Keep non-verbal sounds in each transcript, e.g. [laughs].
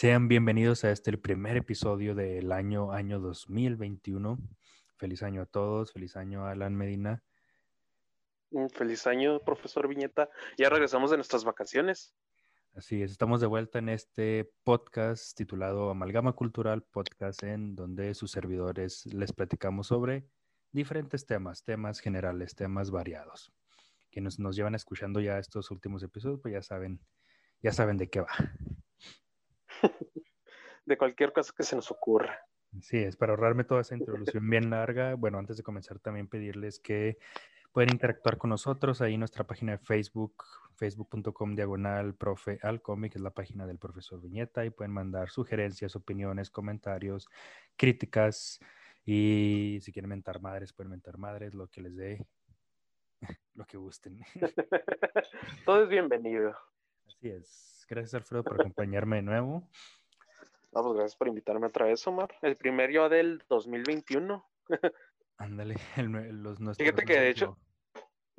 Sean bienvenidos a este el primer episodio del año año 2021. Feliz año a todos, feliz año Alan Medina. Un feliz año, profesor Viñeta. Ya regresamos de nuestras vacaciones. Así es, estamos de vuelta en este podcast titulado Amalgama Cultural Podcast, en donde sus servidores les platicamos sobre diferentes temas, temas generales, temas variados. Quienes nos llevan escuchando ya estos últimos episodios, pues ya saben, ya saben de qué va. De cualquier cosa que se nos ocurra. Sí, es para ahorrarme toda esa introducción bien larga. Bueno, antes de comenzar también pedirles que pueden interactuar con nosotros ahí en nuestra página de Facebook, facebook.com diagonal profe al cómic, es la página del profesor Viñeta, y pueden mandar sugerencias, opiniones, comentarios, críticas, y si quieren mentar madres, pueden mentar madres, lo que les dé, [laughs] lo que gusten. [laughs] Todo es bienvenido. Así es. Gracias, Alfredo, por acompañarme de nuevo. No, pues gracias por invitarme otra vez, Omar. El primer yo del 2021. [laughs] Ándale, los nuestros. Fíjate que de hecho,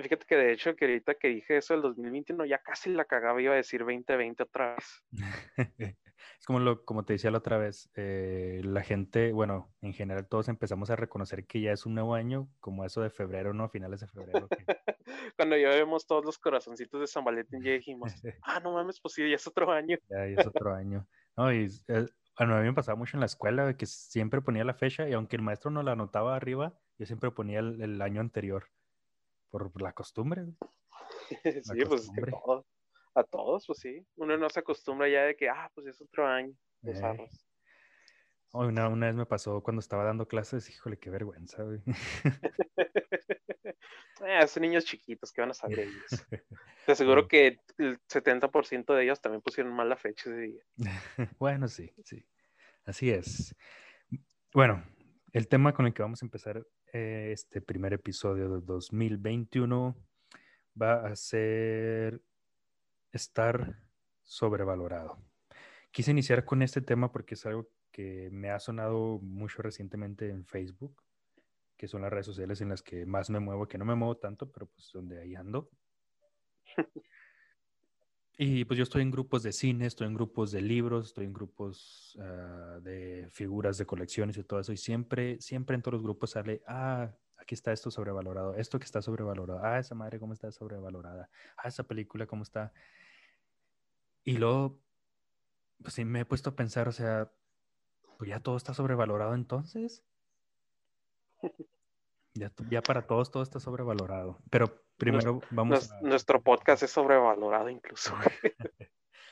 fíjate que de hecho que ahorita que dije eso del 2021 ya casi la cagaba, iba a decir 2020 otra vez. [laughs] es como lo, como te decía la otra vez, eh, la gente, bueno, en general todos empezamos a reconocer que ya es un nuevo año, como eso de febrero, ¿no? Finales de febrero. [laughs] Cuando ya vemos todos los corazoncitos de San Valentín, ya dijimos, [laughs] ah, no mames, pues sí, ya es otro año. Ya, ya es otro año. No, y eh, a mí me pasaba mucho en la escuela que siempre ponía la fecha y aunque el maestro no la anotaba arriba, yo siempre ponía el, año anterior por la costumbre. [laughs] sí, pues es que a todos, pues sí. Uno no se acostumbra ya de que, ah, pues es otro año. Eh. una, una vez me pasó cuando estaba dando clases, híjole, qué vergüenza, güey. [laughs] Eh, son niños chiquitos, ¿qué van a saber ellos? [laughs] Te aseguro que el 70% de ellos también pusieron mal la fecha ese día. bueno, sí, sí. Así es. Bueno, el tema con el que vamos a empezar eh, este primer episodio de 2021 va a ser estar sobrevalorado. Quise iniciar con este tema porque es algo que me ha sonado mucho recientemente en Facebook que son las redes sociales en las que más me muevo, que no me muevo tanto, pero pues donde ahí ando. [laughs] Y pues yo estoy en grupos de cine, estoy en grupos de libros, estoy en grupos ah, de figuras de colecciones y todo eso. Y siempre, siempre en todos los grupos sale, ah, aquí está esto sobrevalorado, esto que está sobrevalorado, ah, esa madre cómo está sobrevalorada, ah, esa película cómo está. Y luego, pues sí me he puesto a pensar, o sea, pues ya todo está sobrevalorado entonces. [laughs] Ya, para todos todo está sobrevalorado. Pero primero vamos a... Nuestro podcast es sobrevalorado incluso. [laughs]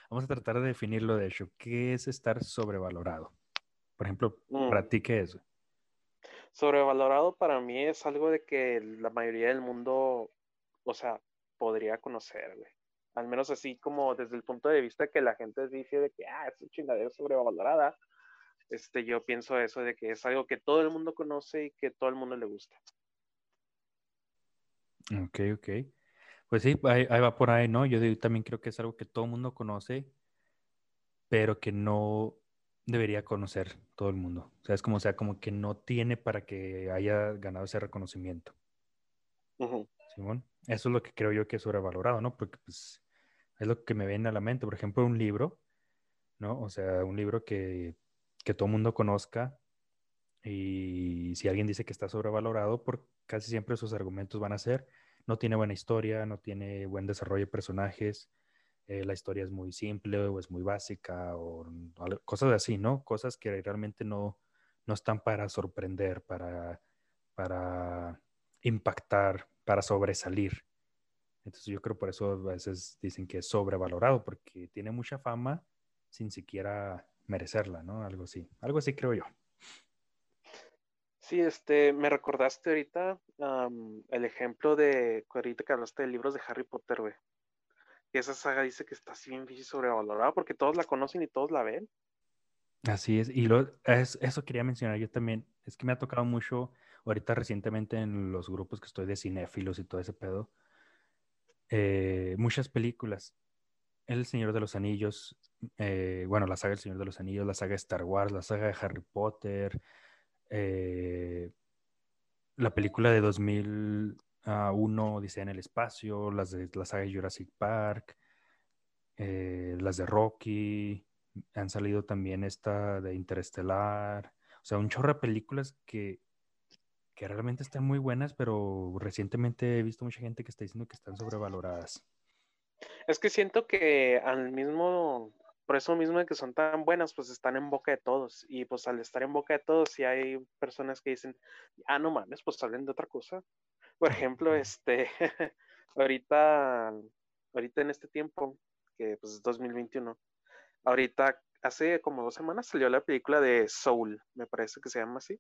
vamos a tratar de definirlo de hecho. ¿Qué es estar sobrevalorado? Por ejemplo, para mm. ti, ¿qué es? Sobrevalorado para mí es algo de que la mayoría del mundo, o sea, podría conocer, Al menos así como desde el punto de vista que la gente dice de que, ah, es chingadera sobrevalorada este, yo pienso eso de que es algo que todo el mundo conoce y que todo el mundo le gusta. Ok, ok. Pues sí, ahí, va por ahí, ¿no? Yo también creo que es algo que todo el mundo conoce, pero que no debería conocer todo el mundo. O sea, es como, sea, como que no tiene para que haya ganado ese reconocimiento. Simón, eso es lo que creo yo que es sobrevalorado, ¿no? Porque pues es lo que me viene a la mente. Por ejemplo, un libro, ¿no? O sea, un libro que que todo el mundo conozca. Y si alguien dice que está sobrevalorado, por casi siempre sus argumentos van a ser, no tiene buena historia, no tiene buen desarrollo de personajes, eh, la historia es muy simple o es muy básica o, cosas así, ¿no? Cosas que realmente no, no están para sorprender, para, para impactar, para sobresalir. Entonces yo creo por eso a veces dicen que es sobrevalorado, porque tiene mucha fama sin siquiera merecerla, ¿no? Algo así, algo así creo yo. Sí, este, me recordaste ahorita el ejemplo de, ahorita que hablaste de libros de Harry Potter, güey. Y esa saga dice que está así bien sobrevalorada porque todos la conocen y todos la ven. Así es, y lo, es, eso quería mencionar yo también. Es que me ha tocado mucho ahorita recientemente en los grupos que estoy de cinéfilos y todo ese pedo. Eh, muchas películas. El Señor de los Anillos, eh, bueno, la saga del Señor de los Anillos, la saga de Star Wars, la saga de Harry Potter, eh, la película de 2001, Dice en el espacio, las de la saga de Jurassic Park, eh, las de Rocky, Han salido también esta de Interestelar. O sea, un chorro de películas que, que realmente están muy buenas, pero recientemente he visto mucha gente que está diciendo que están sobrevaloradas. Es que siento que al mismo, por eso mismo de que son tan buenas, pues están en boca de todos. Y pues al estar en boca de todos, si hay personas que dicen, ah, no mames, pues hablen de otra cosa. Por ejemplo, este, [laughs] ahorita, ahorita en este tiempo, que pues es 2021, ahorita hace como dos semanas salió la película de Soul, me parece que se llama así.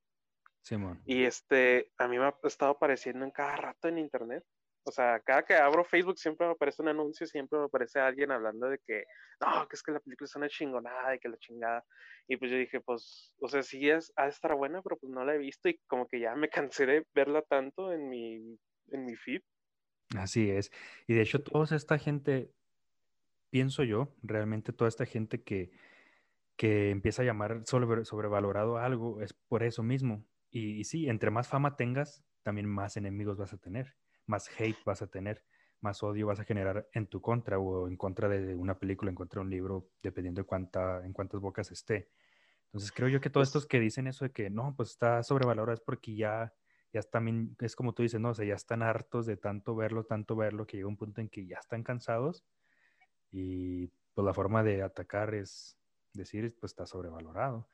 Simón. Y este, a mí me ha estado apareciendo en cada rato en internet. O sea, cada que abro Facebook siempre me aparece un anuncio, siempre me aparece alguien hablando de que, no, que es que la película es una chingonada y que la chingada. Y pues yo dije, pues, o sea, sí es, ha de estar buena, pero pues no la he visto y como que ya me [laughs] cansé de verla tanto en mi, en mi feed. Así es. Y de hecho, toda esta gente, pienso yo, realmente toda esta gente que, que empieza a llamar sobre, sobrevalorado algo es por eso mismo. Y, y sí, entre más fama tengas, también más enemigos vas a tener, más hate vas a tener, más odio vas a generar en tu contra o en contra de una película, en contra de un libro, dependiendo de cuánta, en cuántas bocas esté. Entonces creo yo que todos estos que dicen eso de que no, pues está sobrevalorado es porque ya, ya también, es como tú dices, no, o sea, ya están hartos de tanto verlo, tanto verlo, que llega un punto en que ya están cansados y pues la forma de atacar es decir, pues está sobrevalorado.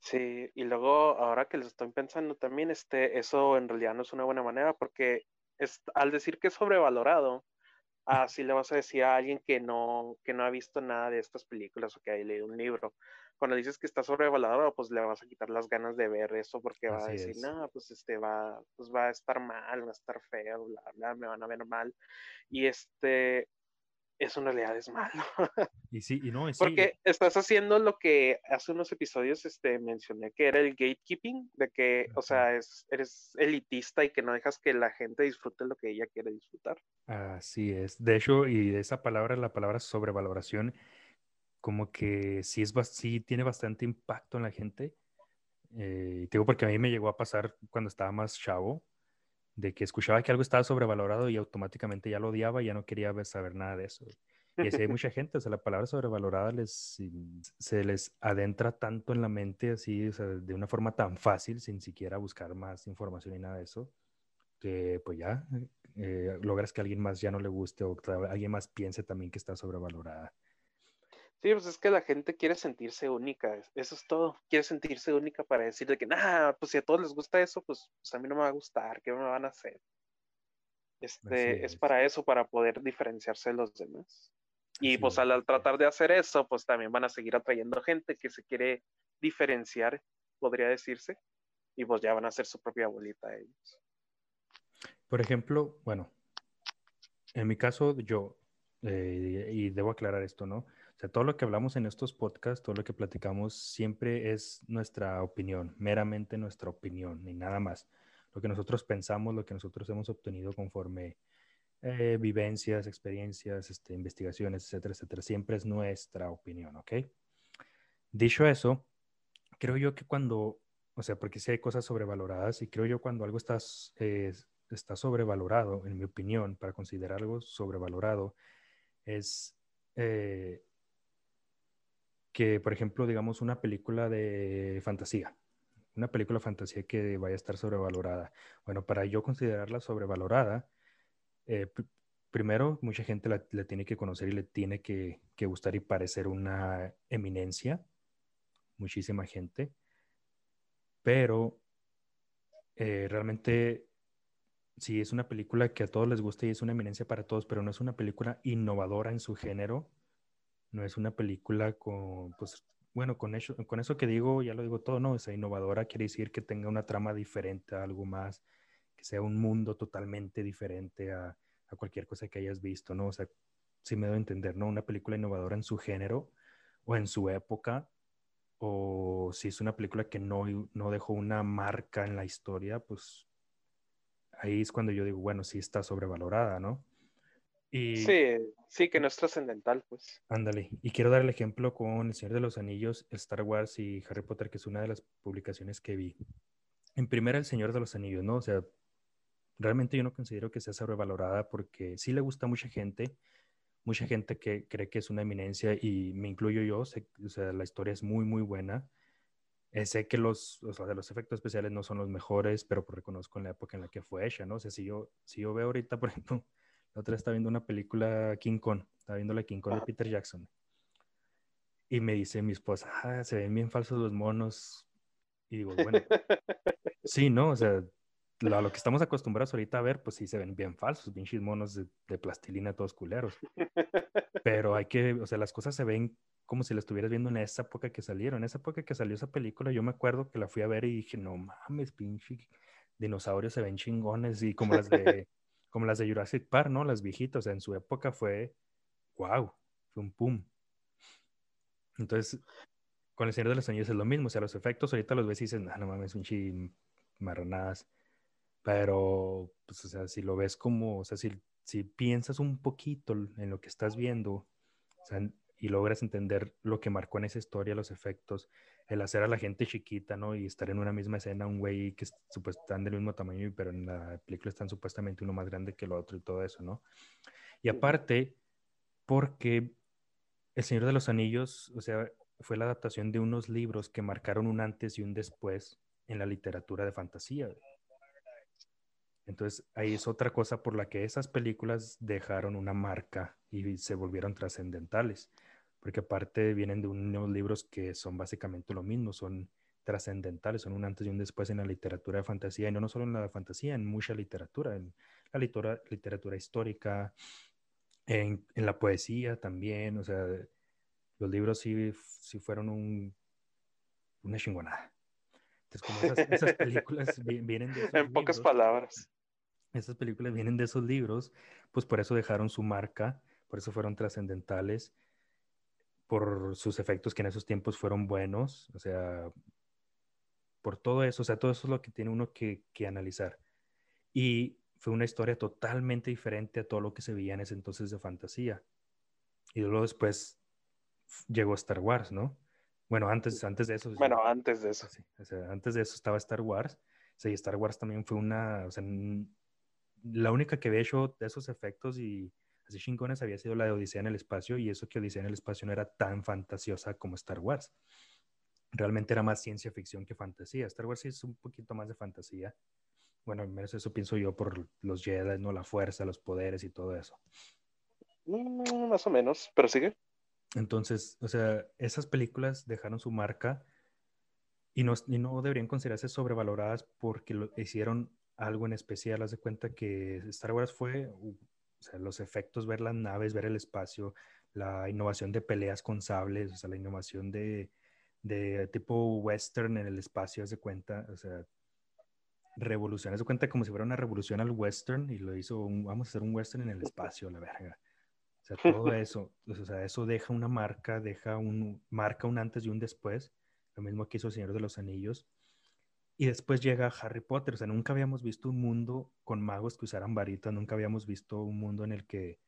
Sí, y luego ahora que les estoy pensando también, este, eso en realidad no es una buena manera porque es, al decir que es sobrevalorado, así le vas a decir a alguien que no, que no ha visto nada de estas películas o que ha leído un libro. Cuando dices que está sobrevalorado, pues le vas a quitar las ganas de ver eso porque va a decir, no, pues este va, pues va a estar mal, va a estar feo, bla, bla, me van a ver mal. Y este, eso en realidad es malo. [laughs] Y sí, y no, Porque estás haciendo lo que hace unos episodios este, mencioné que era el gatekeeping, de que, o sea, es, eres elitista y que no dejas que la gente disfrute lo que ella quiere disfrutar. Así es. De hecho, y esa palabra, la palabra sobrevaloración, como que sí, es, sí tiene bastante impacto en la gente. Eh, digo porque a mí me llegó a pasar cuando estaba más chavo, de que escuchaba que algo estaba sobrevalorado y automáticamente ya lo odiaba y ya no quería saber nada de eso. Y así hay [laughs] mucha gente, o sea, la palabra sobrevalorada les, se les adentra tanto en la mente así, o sea, de una forma tan fácil, sin siquiera buscar más información y nada de eso, que pues ya eh, logras que alguien más ya no le guste o que alguien más piense también que está sobrevalorada. Sí, pues es que la gente quiere sentirse única, eso es todo. Quiere sentirse única para decir que, nada, pues si a todos les gusta eso, pues, pues, a mí no me va a gustar, ¿qué me van a hacer? Este, es. para eso, para poder diferenciarse de los demás. Y pues al, tratar de hacer eso, pues también van a seguir atrayendo gente que se quiere diferenciar, podría decirse, y pues ya van a hacer su propia bolita ellos. Por ejemplo, bueno, en mi caso, yo, eh, y debo aclarar esto, ¿no? O sea, todo lo que hablamos en estos podcasts, todo lo que platicamos, siempre es nuestra opinión, meramente nuestra opinión, ni nada más. Lo que nosotros pensamos, lo que nosotros hemos obtenido conforme eh, vivencias, experiencias, este, investigaciones, etcétera, etcétera, siempre es nuestra opinión, ¿ok? Dicho eso, creo yo que cuando, o sea, porque si hay cosas sobrevaloradas y creo yo cuando algo está, está sobrevalorado, en mi opinión, para considerar algo sobrevalorado, es eh, que, por ejemplo, digamos, una película de fantasía, una película de fantasía que vaya a estar sobrevalorada. Bueno, para yo considerarla sobrevalorada, eh, primero, mucha gente la, tiene que conocer y le tiene que, gustar y parecer una eminencia, muchísima gente, pero eh, realmente sí es una película que a todos les gusta y es una eminencia para todos, pero no es una película innovadora en su género no es una película con, pues, bueno, con eso, con eso que digo, ya lo digo todo, ¿no? O sea, innovadora quiere decir que tenga una trama diferente, algo más, que sea un mundo totalmente diferente a, cualquier cosa que hayas visto, ¿no? O sea, si me doy a entender, ¿no? Una película innovadora en su género o en su época, o si es una película que no, no dejó una marca en la historia, pues ahí es cuando yo digo, bueno, sí está sobrevalorada, ¿no? Sí, sí, que no es trascendental, pues. Ándale. Y quiero dar el ejemplo con El Señor de los Anillos, Star Wars y Harry Potter, que es una de las publicaciones que vi. En primera, El Señor de los Anillos, ¿no? O sea, realmente yo no considero que sea sobrevalorada porque sí le gusta a mucha gente, mucha gente que cree que es una eminencia y me incluyo yo, o sea, la historia es muy, muy buena. Eh, sé que los, o sea, los efectos especiales no son los mejores, pero pues reconozco en la época en la que fue hecha, ¿no? O sea, si yo, si yo veo ahorita, [laughs] por ejemplo, la otra estaba viendo una película King Kong, estaba viendo la King Kong de Peter Jackson. Y me dice mi esposa, ah, se ven bien falsos los monos. Y digo, bueno, [laughs] sí, ¿no? O sea, lo, lo, que estamos acostumbrados ahorita a ver, pues sí se ven bien falsos, bien monos de, de, plastilina todos culeros. Pero hay que, o sea, las cosas se ven como si las estuvieras viendo en esa época que salieron. En esa época que salió esa película, yo me acuerdo que la fui a ver y dije, no mames, pinche dinosaurios se ven chingones y como las de, como las de Jurassic Park, ¿no? Las viejitas, o sea, en su época fue, wow, fue un pum. Entonces, con el Señor de los Anillos es lo mismo, o sea, los efectos ahorita los ves y dices, no, no mames, pinche marranadas. Pero, pues, o sea, si lo ves como, o sea, si, piensas un poquito en lo que estás viendo, y logras entender lo que marcó en esa historia, los efectos, el hacer a la gente chiquita, ¿no? Y estar en una misma escena, un güey que supuestamente están del mismo tamaño, pero en la película están supuestamente uno más grande que el otro y todo eso, ¿no? Y aparte, porque El Señor de los Anillos, o sea, fue la adaptación de unos libros que marcaron un antes y un después en la literatura de fantasía. Entonces, ahí es otra cosa por la que esas películas dejaron una marca y se volvieron trascendentales, porque aparte vienen de unos libros que son básicamente lo mismo, son trascendentales, son un antes y un después en la literatura de fantasía, y no, no solo en la fantasía, en mucha literatura, en la literatura, literatura histórica, en, en, la poesía también, o sea, los libros sí, sí fueron un, una chingonada. Entonces, como esas, esas [laughs] películas vienen de... en pocas palabras esas películas vienen de esos libros, pues por eso dejaron su marca, por eso fueron trascendentales, por sus efectos que en esos tiempos fueron buenos, o sea, por todo eso, o sea, todo eso es lo que tiene uno que, que analizar. Y fue una historia totalmente diferente a todo lo que se veía en ese entonces de fantasía. Y luego después llegó Star Wars, ¿no? Bueno, antes, antes de eso. Bueno, antes de eso. Sí, o sea, antes de eso estaba Star Wars. O sea, y Star Wars también fue una, o sea, la única que había hecho de esos efectos y así chingones había sido la de Odisea en el espacio y eso que Odisea en el espacio no era tan fantasiosa como Star Wars. Realmente era más ciencia ficción que fantasía. Star Wars sí es un poquito más de fantasía. Bueno, al menos eso pienso yo por los Jedi, ¿no? La fuerza, los poderes y todo eso. Mm, más o menos, pero sigue. Entonces, o sea, esas películas dejaron su marca y no, y no deberían considerarse sobrevaloradas porque lo hicieron algo en especial. Haz de cuenta que Star Wars fue, o sea, los efectos, ver las naves, ver el espacio, la innovación de peleas con sables, o sea, la innovación de, de tipo western en el espacio, haz de cuenta, o sea, revolución, haz de cuenta como si fuera una revolución al western y lo hizo, vamos a hacer un western en el espacio, la verga. O sea, todo [laughs] eso, o sea, eso deja una marca, deja un, marca un antes y un después, lo mismo que hizo el Señor de los Anillos. Y después llega Harry Potter, o sea, nunca habíamos visto un mundo con magos que usaran varitas, nunca habíamos visto un mundo en el que,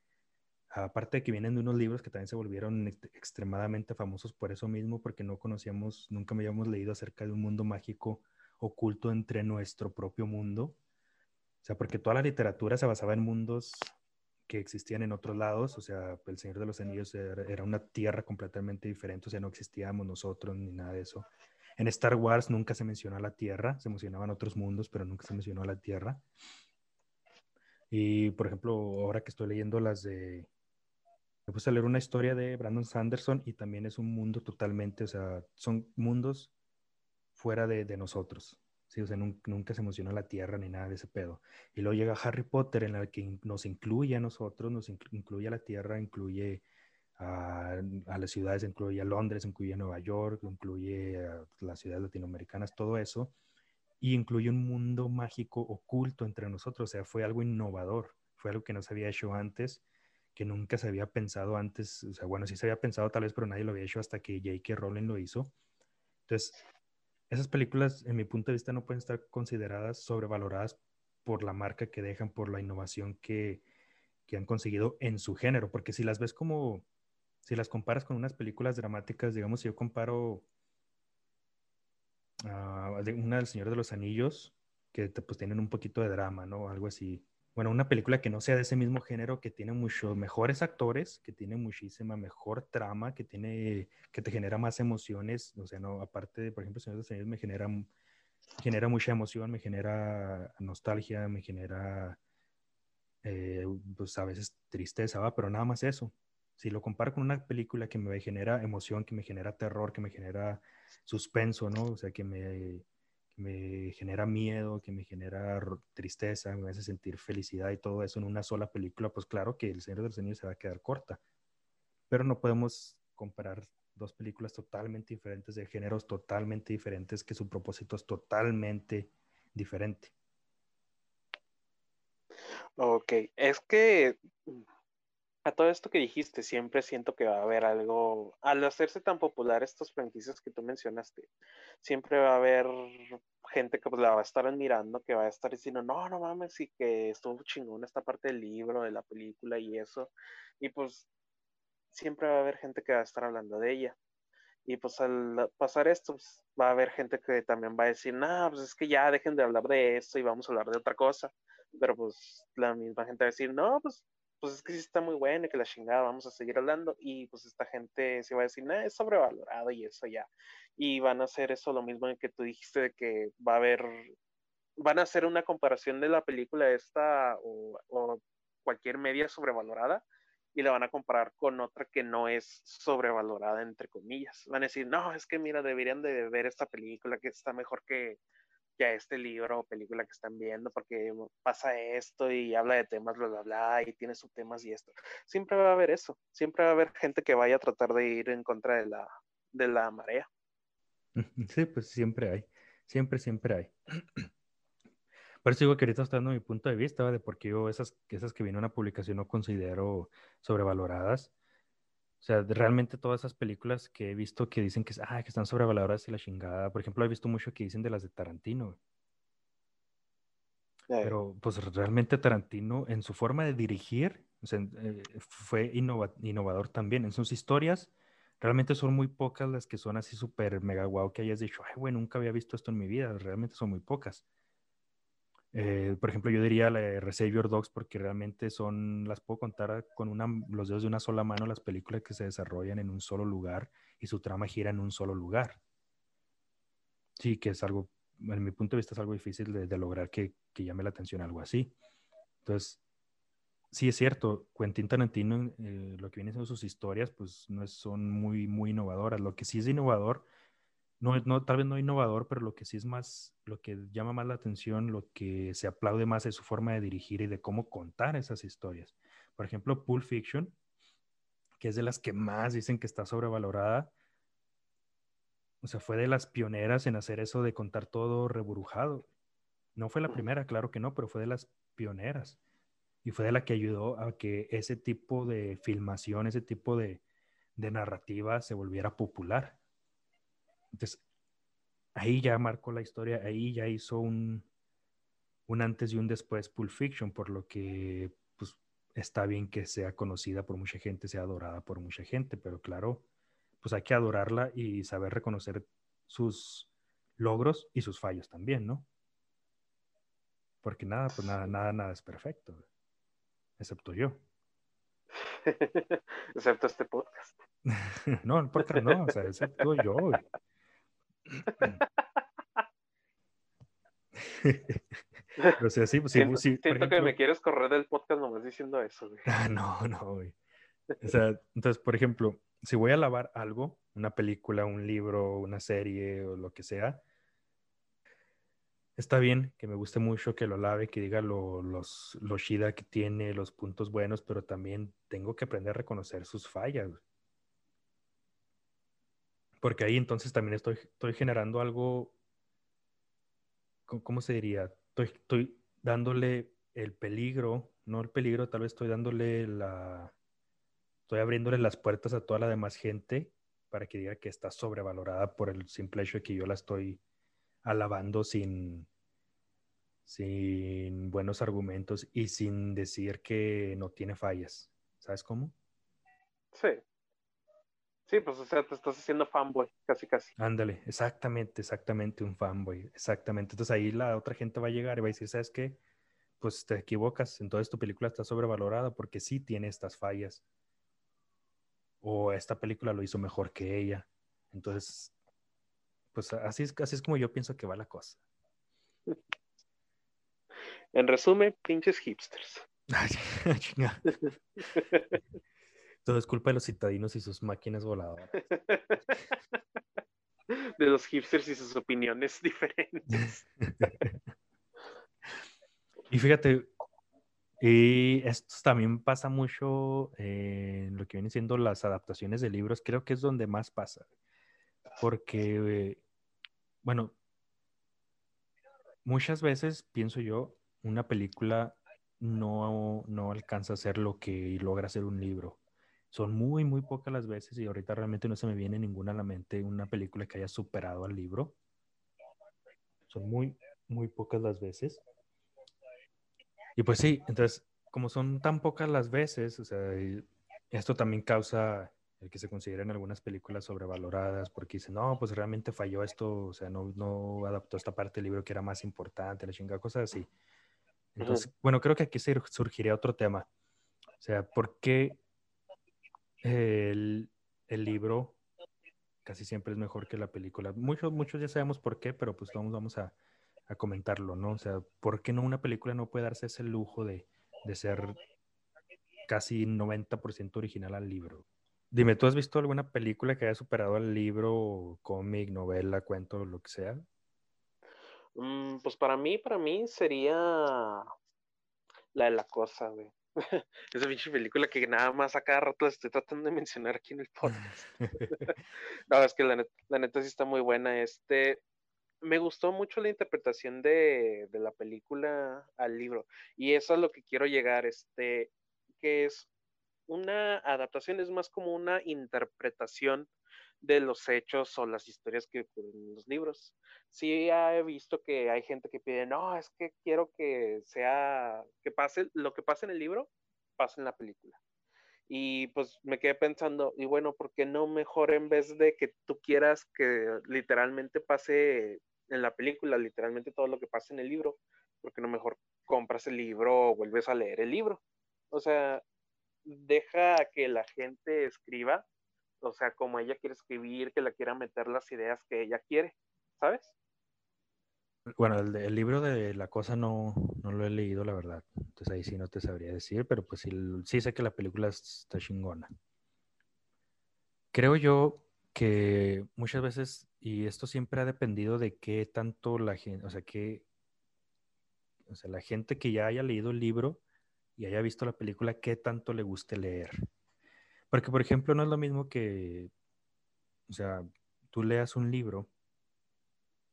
aparte de que vienen de unos libros que también se volvieron extremadamente famosos por eso mismo, porque no conocíamos, nunca habíamos leído acerca de un mundo mágico oculto entre nuestro propio mundo. O sea, porque toda la literatura se basaba en mundos que existían en otros lados, o sea, El Señor de los Anillos era una tierra completamente diferente, o sea, no existíamos nosotros ni nada de eso. En Star Wars nunca se mencionó a la Tierra, se mencionaban otros mundos, pero nunca se mencionó la Tierra. Y, por ejemplo, ahora que estoy leyendo las de... Me puse a leer una historia de Brandon Sanderson y también es un mundo totalmente, o sea, son mundos fuera de, de nosotros. Sí, o sea, nunca, se mencionó la Tierra ni nada de ese pedo. Y luego llega Harry Potter en el que nos incluye a nosotros, nos incluye a la Tierra, incluye a, las ciudades, incluye a Londres, incluye a Nueva York, incluye a las ciudades latinoamericanas, todo eso, y incluye un mundo mágico oculto entre nosotros, o sea, fue algo innovador, fue algo que no se había hecho antes, que nunca se había pensado antes, o sea, bueno, sí se había pensado tal vez, pero nadie lo había hecho hasta que J.K. Rowling lo hizo. Entonces, esas películas, en mi punto de vista, no pueden estar consideradas sobrevaloradas por la marca que dejan, por la innovación que, que han conseguido en su género, porque si las ves como si las comparas con unas películas dramáticas, digamos, si yo comparo una del Señor de los Anillos, que pues tienen un poquito de drama, ¿no? Algo así. bueno, una película que no sea de ese mismo género, que tiene muchos mejores actores, que tiene muchísima mejor trama, que tiene, que te genera más emociones, o sea, no, aparte de, por ejemplo, Señor de los Anillos me genera, genera mucha emoción, me genera nostalgia, me genera, eh, pues a veces tristeza, ¿va? pero nada más eso. Si lo comparo con una película que me genera emoción, que me genera terror, que me genera suspenso, ¿no? O sea, que me, me genera miedo, que me genera tristeza, me hace sentir felicidad y todo eso en una sola película, pues claro que El Señor de los Anillos se va a quedar corta. Pero no podemos comparar dos películas totalmente diferentes, de géneros totalmente diferentes, que su propósito es totalmente diferente. Ok, es que a todo esto que dijiste, siempre siento que va a haber algo, al hacerse tan popular estos franquicias que tú mencionaste, siempre va a haber gente que pues la va a estar admirando, que va a estar diciendo, no, no mames, y que estuvo chingón esta parte del libro, de la película y eso, y pues siempre va a haber gente que va a estar hablando de ella. Y pues al pasar esto, pues, va a haber gente que también va a decir, no, pues es que ya dejen de hablar de esto y vamos a hablar de otra cosa. Pero pues la misma gente va a decir, no, pues pues es que sí está muy bueno y que la chingada, vamos a seguir hablando. Y pues esta gente se va a decir, no, es sobrevalorado y eso ya. Y van a hacer eso lo mismo que tú dijiste de que va a haber, van a hacer una comparación de la película esta o, o cualquier media sobrevalorada y la van a comparar con otra que no es sobrevalorada, entre comillas. Van a decir, no, es que mira, deberían de ver esta película que está mejor que, ya este libro o película que están viendo porque pasa esto y habla de temas, bla, bla, bla, y tiene subtemas y esto. Siempre va a haber eso, siempre va a haber gente que vaya a tratar de ir en contra de la, de la marea. [laughs] Sí, pues siempre hay, siempre, siempre hay. [clears throat] Por eso digo que ahorita estoy dando mi punto de vista de por qué yo esas, esas que viene una publicación no considero sobrevaloradas sea, realmente todas esas películas que he visto que dicen que, ah, que están sobrevaloradas y la chingada. Por ejemplo, he visto mucho que dicen de las de Tarantino. Pero pues realmente Tarantino en su forma de dirigir o sea, eh, fue innovador también. En sus historias realmente son muy pocas las que son así súper mega guau que hayas dicho, ay, güey, nunca había visto esto en mi vida. Realmente son muy pocas. Eh, por ejemplo, yo diría la de Your Dogs porque realmente son, las puedo contar con una, los dedos de una sola mano las películas que se desarrollan en un solo lugar y su trama gira en un solo lugar. Sí, que es algo, en mi punto de vista es algo difícil de, lograr que, que, llame la atención algo así. Entonces, sí es cierto, Quentin Tarantino, eh, lo que viene siendo sus historias, pues no son muy, muy innovadoras. Lo que sí es innovador no, no, tal vez no innovador, pero lo que sí es más, lo que llama más la atención, lo que se aplaude más es su forma de dirigir y de cómo contar esas historias. Por ejemplo, Pulp Fiction, que es de las que más dicen que está sobrevalorada. O sea, fue de las pioneras en hacer eso de contar todo reburujado. No fue la primera, claro que no, pero fue de las pioneras. Y fue de la que ayudó a que ese tipo de filmación, ese tipo de, de narrativa se volviera popular. Entonces, ahí ya marcó la historia, ahí ya hizo un, un antes y un después Pulp Fiction, por lo que pues, está bien que sea conocida por mucha gente, sea adorada por mucha gente, pero claro, pues hay que adorarla y saber reconocer sus logros y sus fallos también, ¿no? Porque nada, pues nada, nada, nada es perfecto, excepto yo. [laughs] excepto este podcast. [laughs] no, el podcast no, o sea, excepto yo. [laughs] o sea, sí, pues, siento, siento que me quieres correr del podcast nomás diciendo eso, [laughs] Ah, no, no, güey. O sea, entonces, por ejemplo, si voy a lavar algo, una película, un libro, una serie o lo que sea, está bien que me guste mucho que lo lave, que diga lo, los, lo shida que tiene, los puntos buenos, pero también tengo que aprender a reconocer sus fallas porque ahí entonces también estoy, generando algo, ¿cómo se diría? Estoy, estoy dándole el peligro, no el peligro, tal vez estoy dándole la, estoy abriéndole las puertas a toda la demás gente para que diga que está sobrevalorada por el simple hecho de que yo la estoy alabando sin, sin buenos argumentos y sin decir que no tiene fallas. ¿Sabes cómo? Sí. Sí, pues o sea, te estás haciendo fanboy, casi casi. Ándale, exactamente, exactamente un fanboy, exactamente. Entonces ahí la otra gente va a llegar y va a decir, ¿sabes qué? pues te equivocas. Entonces tu película está sobrevalorada porque sí tiene estas fallas. O esta película lo hizo mejor que ella. Entonces, pues así es, así es como yo pienso que va la cosa. En resumen, pinches hipsters. [laughs] [laughs] Todo es culpa de los citadinos y sus máquinas voladoras. [laughs] De los hipsters y sus opiniones [laughs] diferentes. [laughs] y fíjate, y esto también pasa mucho en lo que vienen siendo las adaptaciones de libros. Creo que es donde más pasa. Porque, bueno, muchas veces pienso yo, una película no, no alcanza a ser lo que logra ser un libro. Son muy, muy pocas las veces y ahorita realmente no se me viene ninguna a la mente una película que haya superado al libro. Son muy, muy pocas las veces. Y pues sí, entonces, como son tan pocas las veces, o sea, esto también causa el que se consideren algunas películas sobrevaloradas porque dicen, no, pues realmente falló esto, o sea, no, no adaptó esta parte del libro que era más importante, la chingada, cosas así. Entonces, bueno, creo que aquí surgiría otro tema. O sea, ¿por qué el, el, libro casi siempre es mejor que la película? Muchos, muchos ya sabemos por qué, pero pues vamos, vamos a, comentarlo, ¿no? O sea, ¿por qué no una película no puede darse ese lujo de, de ser casi 90% original al libro? Dime, ¿tú has visto alguna película que haya superado al libro, cómic, novela, cuento, lo que sea? Mm, pues para mí, para mí sería la de la cosa, güey. [laughs] Esa pinche película que nada más a cada rato estoy tratando de mencionar aquí en el podcast. [laughs] [laughs] no, es que la neta, sí está muy buena. Este, me gustó mucho la interpretación de, de, la película al libro. Y eso es lo que quiero llegar, este, que es una adaptación, es más como una interpretación de los hechos o las historias que ocurren en los libros. Sí he visto que hay gente que pide, no, es que quiero que sea, que pase, lo que pasa en el libro, pase en la película. Y pues me quedé pensando, y bueno, ¿por qué no mejor en vez de que tú quieras que literalmente pase en la película, literalmente todo lo que pasa en el libro, ¿por qué no mejor compras el libro o vuelves a leer el libro? O sea, deja que la gente escriba o sea, como ella quiere escribir, que le quiera meter las ideas que ella quiere, ¿sabes? Bueno, el, libro de la cosa no, no, lo he leído, la verdad. Entonces ahí sí no te sabría decir, pero pues sí, sí sé que la película está chingona. Creo yo que muchas veces, y esto siempre ha dependido de qué tanto la gente, o sea, que, o sea, la gente que ya haya leído el libro y haya visto la película, qué tanto le guste leer. Porque, por ejemplo, no es lo mismo que, o sea, tú leas un libro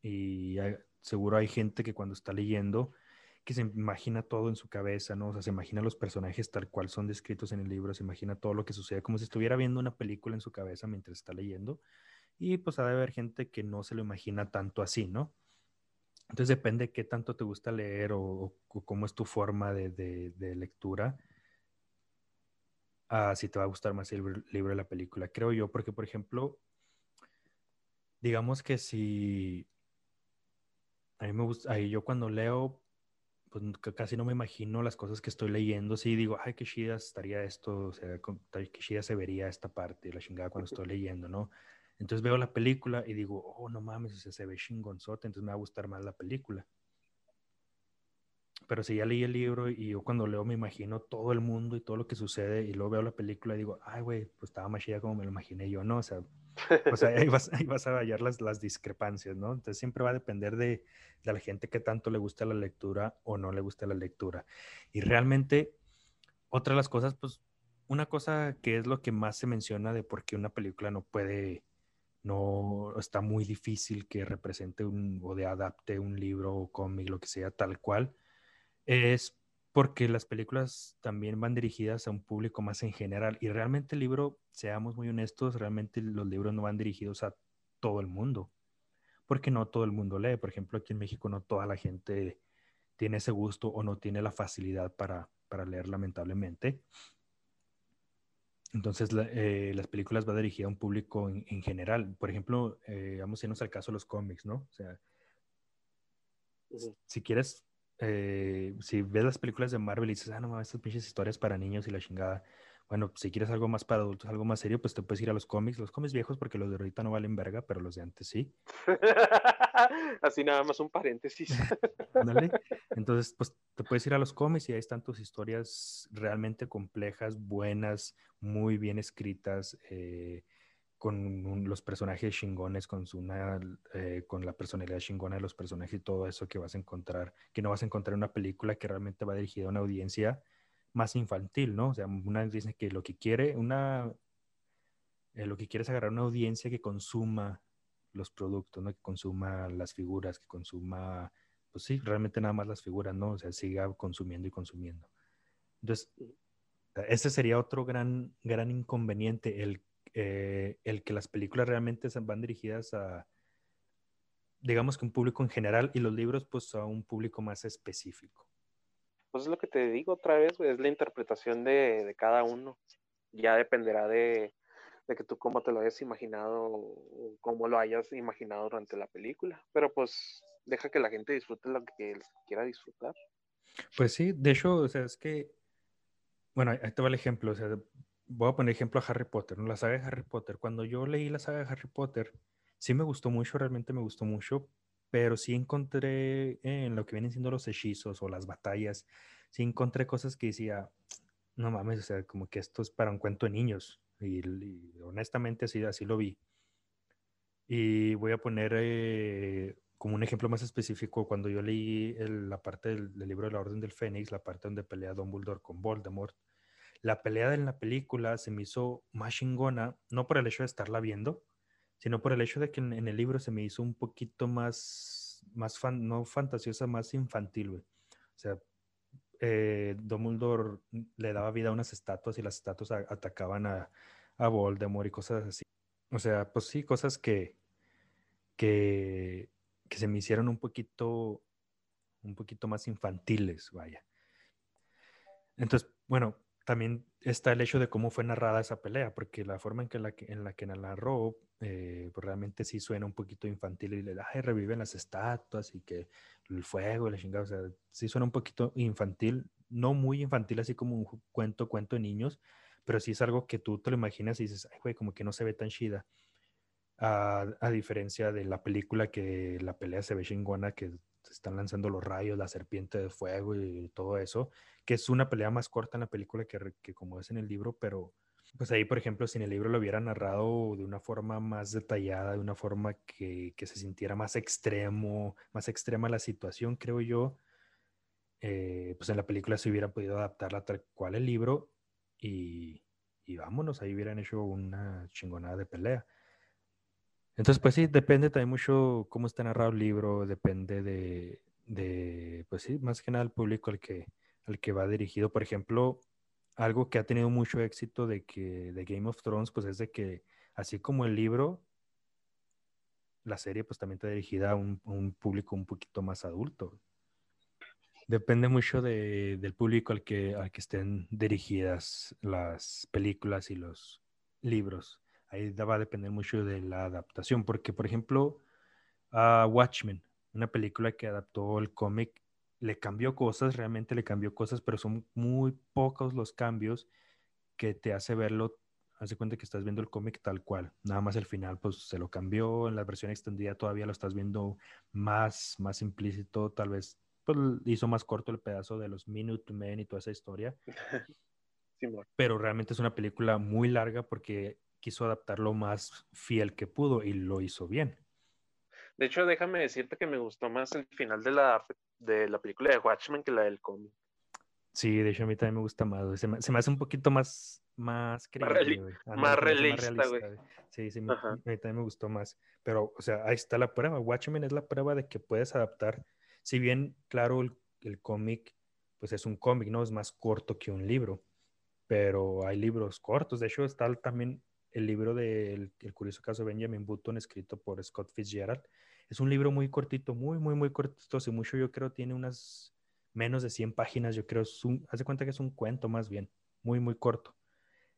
y seguro hay gente que cuando está leyendo, que se imagina todo en su cabeza, ¿no? O sea, se imagina los personajes tal cual son descritos en el libro, se imagina todo lo que sucede, como si estuviera viendo una película en su cabeza mientras está leyendo. Y pues ha de haber gente que no se lo imagina tanto así, ¿no? Entonces depende de qué tanto te gusta leer o, cómo es tu forma de, de lectura si te va a gustar más el libro de la película, creo yo, porque por ejemplo, digamos que si a mí me gusta, ahí yo cuando leo, pues casi no me imagino las cosas que estoy leyendo, sí digo, ay, qué chida estaría esto, o sea, qué chida se vería esta parte, la chingada cuando estoy leyendo, ¿no? Entonces veo la película y digo, oh, no mames, se ve chingonzote, entonces me va a gustar más la película. Pero si ya leí el libro y yo cuando leo me imagino todo el mundo y todo lo que sucede y luego veo la película y digo, ay, güey, pues estaba más chida como me lo imaginé yo, ¿no? O sea, pues [laughs] ahí, vas, ahí vas a hallar las, las discrepancias, ¿no? Entonces siempre va a depender de, de la gente que tanto le gusta la lectura o no le gusta la lectura. Y realmente, otra de las cosas, pues, una cosa que es lo que más se menciona de por qué una película no puede no está muy difícil que represente un, o de adapte un libro o cómic, lo que sea, tal cual, es porque las películas también van dirigidas a un público más en general y realmente el libro, seamos muy honestos, realmente los libros no van dirigidos a todo el mundo, porque no todo el mundo lee. Por ejemplo, aquí en México no toda la gente tiene ese gusto o no tiene la facilidad para, leer, lamentablemente. Entonces, eh, las películas van dirigidas a un público en, general. Por ejemplo, eh, vamos a irnos al caso de los cómics, ¿no? O sea, si quieres eh, si ves las películas de Marvel y dices, ah, no mames, estas pinches historias para niños y la chingada. Bueno, si quieres algo más para adultos, algo más serio, pues te puedes ir a los cómics. Los cómics viejos, porque los de ahorita no valen verga, pero los de antes sí. [laughs] Así nada más un paréntesis. [laughs] Entonces, pues te puedes ir a los cómics y ahí están tus historias realmente complejas, buenas, muy bien escritas. Eh, con los personajes chingones, con, su eh, con la personalidad chingona de los personajes y todo eso que vas a encontrar, que no vas a encontrar en una película que realmente va dirigida a una audiencia más infantil, ¿no? O sea, una audiencia que lo que quiere, una, eh, lo que quiere es agarrar una audiencia que consuma los productos, ¿no? Que consuma las figuras, que consuma, pues sí, realmente nada más las figuras, ¿no? O sea, siga consumiendo y consumiendo. Entonces, ese sería otro gran, gran inconveniente, el eh, el que las películas realmente van dirigidas a, digamos que un público en general y los libros pues a un público más específico. Pues es lo que te digo otra vez, es la interpretación de, cada uno. Ya dependerá de, que tú cómo te lo hayas imaginado o cómo lo hayas imaginado durante la película. Pero pues deja que la gente disfrute lo que quiera disfrutar. Pues sí, de hecho, o sea, es que, bueno, ahí te va el ejemplo, o sea, voy a poner ejemplo a Harry Potter, ¿no? la saga de Harry Potter. Cuando yo leí la saga de Harry Potter, sí me gustó mucho, realmente me gustó mucho, pero sí encontré en lo que vienen siendo los hechizos o las batallas, sí encontré cosas que decía, no mames, o sea, como que esto es para un cuento de niños. Y, honestamente así, así lo vi. Y voy a poner eh, como un ejemplo más específico, cuando yo leí la parte del, del, libro de la Orden del Fénix, la parte donde pelea Dumbledore con Voldemort, la pelea en la película se me hizo más chingona, no por el hecho de estarla viendo, sino por el hecho de que en, el libro se me hizo un poquito más, más fan, no fantasiosa, más infantil, güey. O sea, eh, Dumbledore le daba vida a unas estatuas y las estatuas atacaban a, a, Voldemort y cosas así. O sea, pues sí, cosas que, que, que se me hicieron un poquito, un poquito más infantiles, vaya. Entonces, bueno, también está el hecho de cómo fue narrada esa pelea, porque la forma en, que la, en la que narró, eh, pues realmente sí suena un poquito infantil y le da, reviven las estatuas y que el fuego la chingada, o sea, sí suena un poquito infantil, no muy infantil, así como un cuento, cuento de niños, pero sí es algo que tú te lo imaginas y dices, ay, güey, como que no se ve tan chida. A, a diferencia de la película que la pelea se ve chingona, que están lanzando los rayos, la serpiente de fuego y todo eso, que es una pelea más corta en la película que, que como es en el libro, pero pues ahí, por ejemplo, si en el libro lo hubiera narrado de una forma más detallada, de una forma que, que se sintiera más extremo, más extrema la situación, creo yo, eh, pues en la película se hubiera podido adaptarla tal cual el libro y, y vámonos, ahí hubieran hecho una chingonada de pelea. Entonces, pues sí, depende también mucho cómo está narrado el libro, depende de, pues sí, más que nada el público al que, al que va dirigido. Por ejemplo, algo que ha tenido mucho éxito de que de Game of Thrones, pues es de que así como el libro, la serie pues también está dirigida a un, público un poquito más adulto. Depende mucho de, del público al que, al que estén dirigidas las películas y los libros. Ahí va a depender mucho de la adaptación, porque por ejemplo, a Watchmen, una película que adaptó el cómic, le cambió cosas, realmente le cambió cosas, pero son muy pocos los cambios que te hace verlo, hace cuenta que estás viendo el cómic tal cual. Nada más el final, pues se lo cambió, en la versión extendida todavía lo estás viendo más, más implícito, tal vez pues, hizo más corto el pedazo de los Minutemen y toda esa historia. [laughs] pero realmente es una película muy larga porque quiso adaptar lo más fiel que pudo y lo hizo bien. De hecho, déjame decirte que me gustó más el final de la, de la película de Watchmen que la del cómic. Sí, de hecho a mí también me gusta más. Se me, se me hace un poquito más más creíble, más, realista, güey. Sí, sí, a mí también me gustó más. Pero, o sea, ahí está la prueba. Watchmen es la prueba de que puedes adaptar. Si bien, claro, el, el cómic, pues es un cómic, ¿no? Es más corto que un libro. Pero hay libros cortos. De hecho, está también el libro del El curioso caso de Benjamin Button, escrito por Scott Fitzgerald. Es un libro muy cortito, muy, muy, muy cortito. Hace mucho yo creo tiene unas menos de 100 páginas. Yo creo, es un, hace cuenta que es un cuento más bien, muy, muy corto.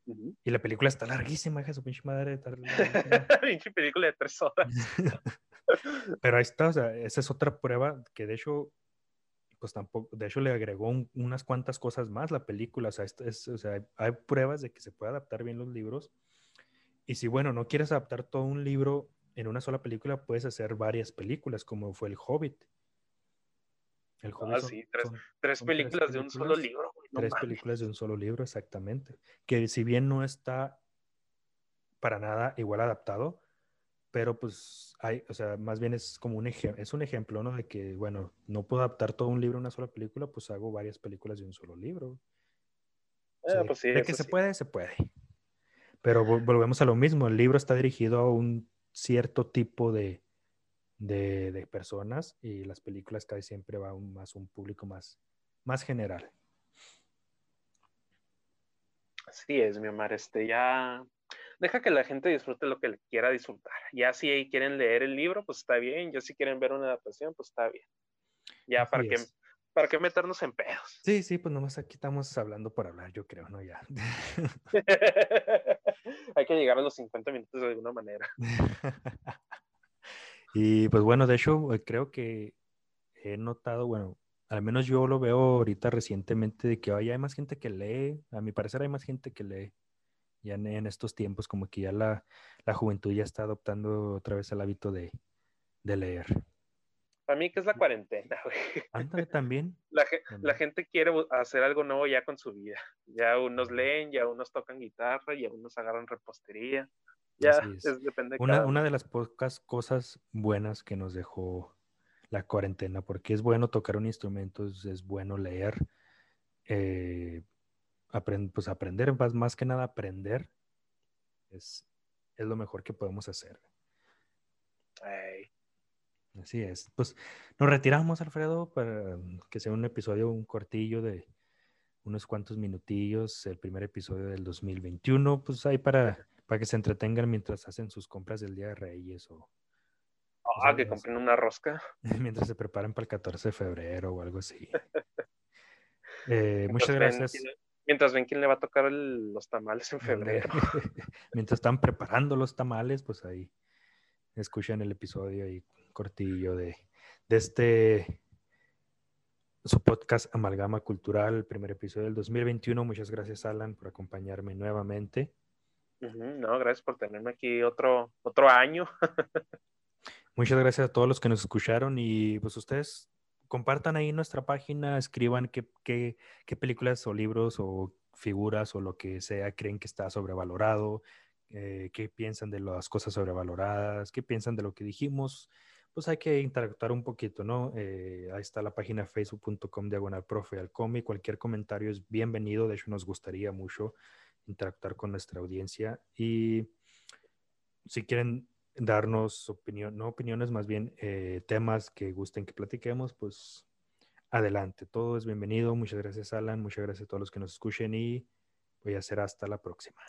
Y la película está larguísima, hija su pinche madre. [laughs] pinche película de tres horas. [laughs] Pero ahí está, o sea, esa es otra prueba que de hecho pues tampoco, de hecho le agregó unas cuantas cosas más la película, o sea, o sea, hay pruebas de que se puede adaptar bien los libros. Y si, bueno, no quieres adaptar todo un libro en una sola película, puedes hacer varias películas, como fue El Hobbit. El Hobbit ah, sí, tres, películas de un solo libro. tres películas de un solo libro, exactamente. Que si bien no está para nada igual adaptado, pero pues hay, o sea, más bien es como un ejemplo, es un ejemplo, ¿no? De que, bueno, no puedo adaptar todo un libro a una sola película, pues hago varias películas de un solo libro. Ah, pues de que se puede, se puede. Pero volvemos a lo mismo, el libro está dirigido a un cierto tipo de, de, personas y las películas casi siempre va a un, más un público más, más general. Así es, mi amor, este ya deja que la gente disfrute lo que le quiera disfrutar. Ya si quieren leer el libro, pues está bien. Ya si quieren ver una adaptación, pues está bien. Ya para que, para que meternos en pedos. Sí, sí, pues nomás aquí estamos hablando por hablar, yo creo, ¿no? Ya. [laughs] [laughs] [laughs] Hay que llegar a los 50 minutos de alguna manera. [laughs] y pues bueno, de hecho, eh, creo que he notado, bueno, al menos yo lo veo ahorita recientemente de que hoy hay más gente que lee. A mi parecer hay más gente que lee ya en, estos tiempos, como que ya la, juventud ya está adoptando otra vez el hábito de, leer. Para mí que es la cuarentena, güey. también. La, gente quiere hacer algo nuevo ya con su vida. Ya unos leen, ya unos tocan guitarra, ya unos agarran repostería. Ya depende una, una de las pocas cosas buenas que nos dejó la cuarentena, porque es bueno tocar un instrumento, es, bueno leer, eh, pues aprender, más, más que nada aprender, es, es lo mejor que podemos hacer. Así es. Pues nos retiramos, Alfredo, para que sea un episodio, un cortillo de unos cuantos minutillos, el primer episodio del 2021, pues ahí para, para que se entretengan mientras hacen sus compras del Día de Reyes o... Ah, que compren una rosca. [laughs] Mientras se preparan para el 14 de febrero o algo así. Eh, muchas gracias. Mientras ven quién le va a tocar los tamales en febrero. [laughs] Mientras están preparando los tamales, pues ahí escuchan el episodio ahí cortillo de, de este su podcast Amalgama Cultural, el primer episodio del 2021. Muchas gracias, Alan, por acompañarme nuevamente. No, gracias por tenerme aquí otro, otro año. [laughs] Muchas gracias a todos los que nos escucharon y pues ustedes compartan ahí nuestra página, escriban qué, qué, qué, películas o libros o figuras o lo que sea creen que está sobrevalorado, eh, qué piensan de las cosas sobrevaloradas, qué piensan de lo que dijimos. Pues hay que interactuar un poquito, ¿no? Eh, ahí está la página facebook.com diagonal profe al cómic. Cualquier comentario es bienvenido. De hecho, nos gustaría mucho interactuar con nuestra audiencia. Y si quieren darnos opinión, no opiniones, más bien eh, temas que gusten que platiquemos, pues adelante, todo es bienvenido. Muchas gracias, Alan, muchas gracias a todos los que nos escuchen y voy a hacer hasta la próxima.